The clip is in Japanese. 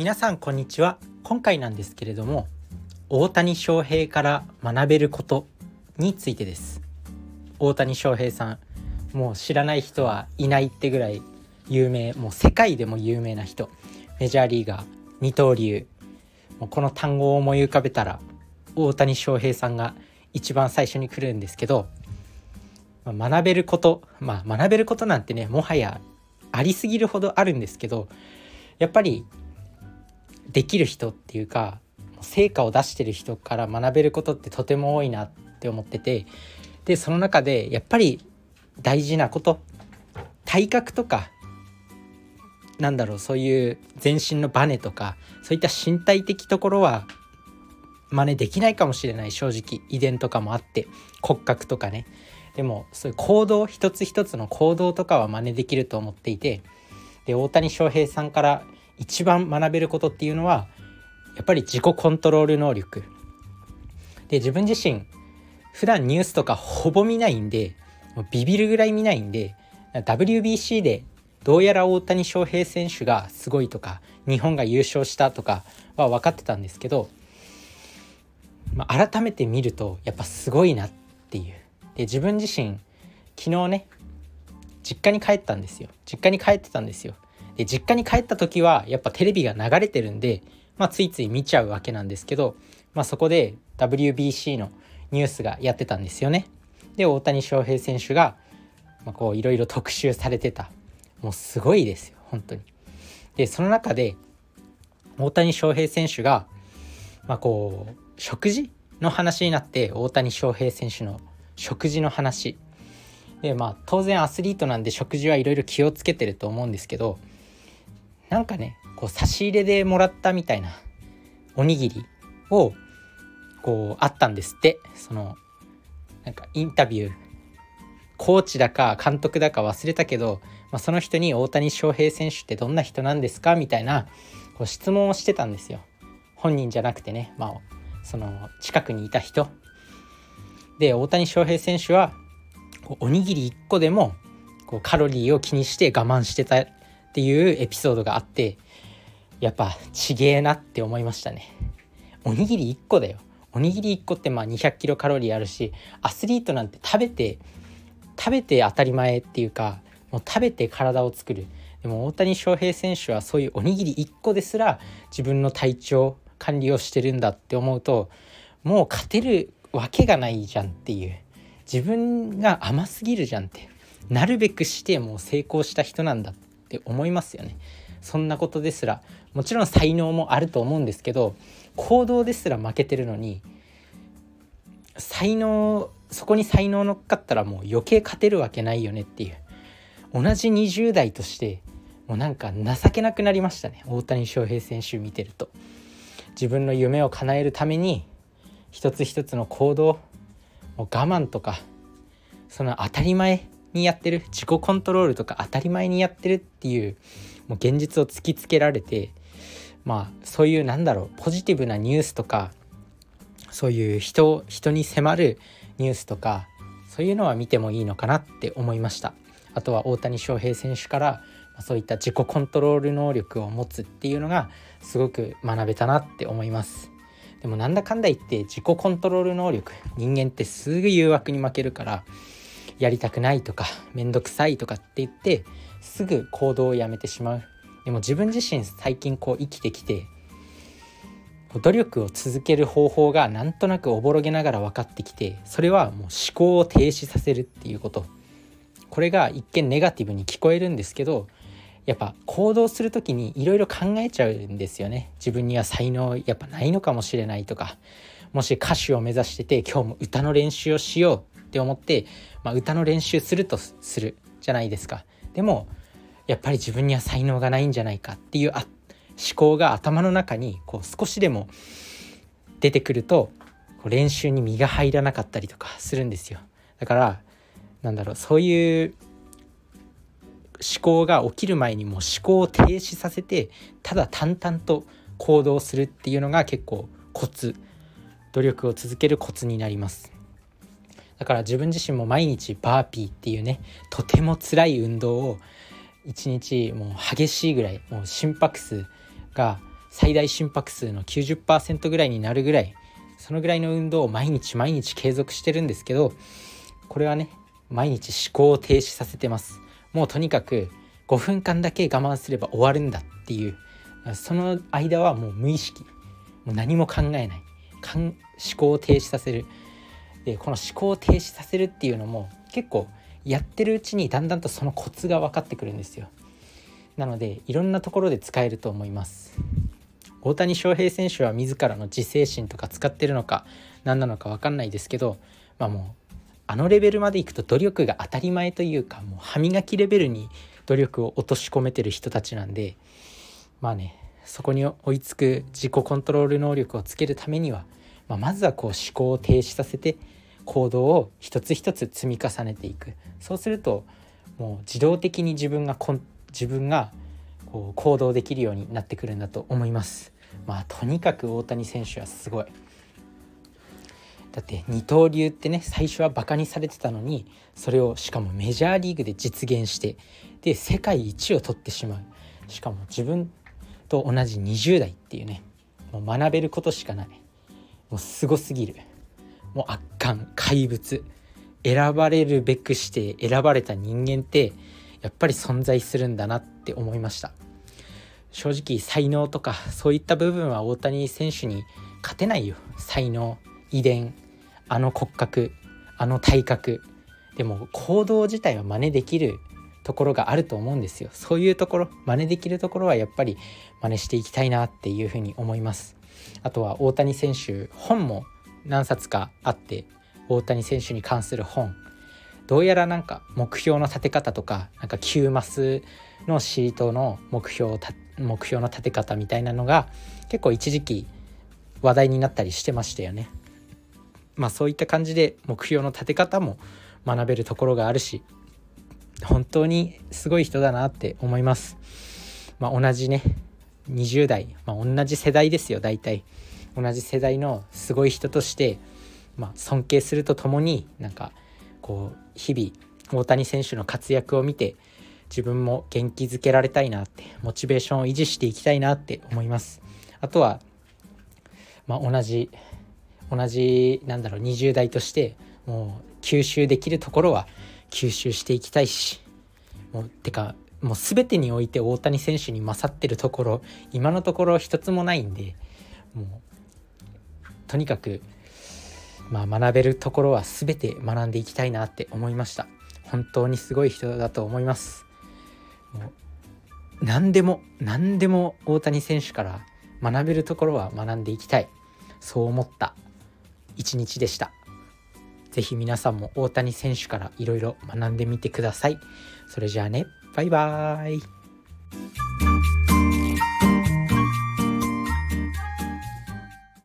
皆さんこんにちは。今回なんですけれども大谷翔平から学べることについてです。大谷翔平さんもう知らない人はいないってぐらい有名もう世界でも有名な人。メジャーリーガー二刀流。もうこの単語を思い浮かべたら大谷翔平さんが一番最初に来るんですけど、ま、学べることまあ学べることなんてねもはやありすぎるほどあるんですけどやっぱりできる人っていうか成果を出してる人から学べることってとても多いなって思っててでその中でやっぱり大事なこと体格とかなんだろうそういう全身のバネとかそういった身体的ところは真似できないかもしれない正直遺伝とかもあって骨格とかね。でもそういう行動一つ一つの行動とかは真似できると思っていてで大谷翔平さんから一番学べることっていうのはやっぱり自己コントロール能力。で自分自身普段ニュースとかほぼ見ないんでもうビビるぐらい見ないんで WBC でどうやら大谷翔平選手がすごいとか日本が優勝したとかは分かってたんですけど、まあ、改めて見るとやっぱすごいなっていう。で自分自身昨日ね実家に帰ったんですよ。実家に帰ってたんですよ。で実家に帰った時はやっぱテレビが流れてるんで、まあ、ついつい見ちゃうわけなんですけど、まあ、そこで WBC のニュースがやってたんですよね。で大谷翔平選手が、いろいろ特集されてたもうすごいですよ本当に。でその中で大谷翔平選手が、まあ、こう食事の話になって大谷翔平選手の食事の話でまあ当然アスリートなんで食事はいろいろ気をつけてると思うんですけどなんかねこう差し入れでもらったみたいなおにぎりをこうあったんですって。そのなんかインタビューコーチだか監督だか忘れたけど、まあ、その人に大谷翔平選手ってどんな人なんですか？みたいなこう質問をしてたんですよ。本人じゃなくてね、まあ、その近くにいた人。で大谷翔平選手はおにぎり1個でもこうカロリーを気にして我慢してたっていうエピソードがあってやっぱちげえなって思いましたね。おにぎり1個だよ。おにぎり1個ってまあ200キロカロリーあるしアスリートなんて食べて食べて当たり前っていうかもう食べて体を作る。でも大谷翔平選手はそういうおにぎり1個ですら自分の体調管理をしてるんだって思うともう勝てるわけがないじゃんっていう。自分が甘すぎるじゃんって。なるべくしてもう成功した人なんだって。って思いますよね。そんなことですらもちろん才能もあると思うんですけど行動ですら負けてるのに才能そこに才能乗っかったらもう余計勝てるわけないよねっていう同じ20代としてもうなんか情けなくなりましたね。大谷翔平選手見てると。自分の夢を叶えるために一つ一つの行動もう我慢とかその当たり前にやってる自己コントロールとか当たり前にやってるっていうもう現実を突きつけられてまあそういうなんだろうポジティブなニュースとかそういう人人に迫るニュースとかそういうのは見てもいいのかなって思いました。あとは大谷翔平選手からそういった自己コントロール能力を持つっていうのがすごく学べたなって思います。でもなんだかんだ言って自己コントロール能力人間ってすぐ誘惑に負けるからやりたくないとかめんどくさいとかって言ってすぐ行動をやめてしまう。でも自分自身最近こう生きてきて努力を続ける方法がなんとなくおぼろげながら分かってきてそれはもう思考を停止させるっていうこと。これが一見ネガティブに聞こえるんですけどやっぱ行動する時にいろいろ考えちゃうんですよね。自分には才能やっぱないのかもしれないとか。もし歌手を目指してて今日も歌の練習をしよう。って思って、まあ、歌の練習するとするじゃないですか。でもやっぱり自分には才能がないんじゃないかっていう思考が頭の中にこう少しでも出てくると練習に身が入らなかったりとかするんですよ。だからなんだろうそういう思考が起きる前にもう思考を停止させてただ淡々と行動するっていうのが結構コツ。努力を続けるコツになります。だから自分自身も毎日バーピーっていうねとても辛い運動を1日もう激しいぐらいもう心拍数が最大心拍数の90%ぐらいになるぐらいそのぐらいの運動を毎日毎日継続してるんですけどこれはね毎日思考を停止させてます。もうとにかく5分間だけ我慢すれば終わるんだっていうその間はもう無意識もう何も考えない。思考を停止させる。でこの思考を停止させるっていうのも結構やってるうちにだんだんとそのコツが分かってくるんですよ。なのでいろんなところで使えると思います。大谷翔平選手は自らの自制心とか使ってるのか何なのか分かんないですけどまあもうあのレベルまでいくと努力が当たり前というかもう歯磨きレベルに努力を落とし込めてる人たちなんでまあねそこに追いつく自己コントロール能力をつけるためには、まあ、まずはこう思考を停止させて行動を一つ一つ積み重ねていくそうするともう自動的に自分がこ自分がこう行動できるようになってくるんだと思います。まあとにかく大谷選手はすごい。だって二刀流ってね最初はバカにされてたのにそれをしかもメジャーリーグで実現してで世界一を取ってしまうしかも自分と同じ20代っていうねもう学べることしかないもうすごすぎる。もう圧巻。怪物。選ばれるべくして選ばれた人間ってやっぱり存在するんだなって思いました。正直才能とかそういった部分は大谷選手に勝てないよ。才能遺伝。あの骨格。あの体格。でも行動自体は真似できる。ところがあると思うんですよ。そういうところ真似できるところはやっぱり真似していきたいなっていうふうに思います。あとは大谷選手本も何冊かあって大谷選手に関する本どうやらなんか目標の立て方とかなんか9マスのシートの目標目標の立て方みたいなのが結構一時期話題になったりしてましたよね。まあそういった感じで目標の立て方も学べるところがあるし本当にすごい人だなって思います。まあ、同じね20代、まあ、同じ世代ですよ大体。同じ世代のすごい人として、まあ、尊敬するとともになんかこう日々大谷選手の活躍を見て自分も元気づけられたいなってモチベーションを維持していきたいなって思います。あとは、まあ、同じ同じなんだろう20代としてもう吸収できるところは吸収していきたいしもうてかもう全てにおいて大谷選手に勝ってるところ今のところ一つもないんでもうとにかく、まあ、学べるところは全て学んでいきたいなって思いました。本当にすごい人だと思います。もう何でも何でも大谷選手から学べるところは学んでいきたい。そう思った一日でした。是非皆さんも大谷選手からいろいろ学んでみてください。それじゃあね。バイバーイ。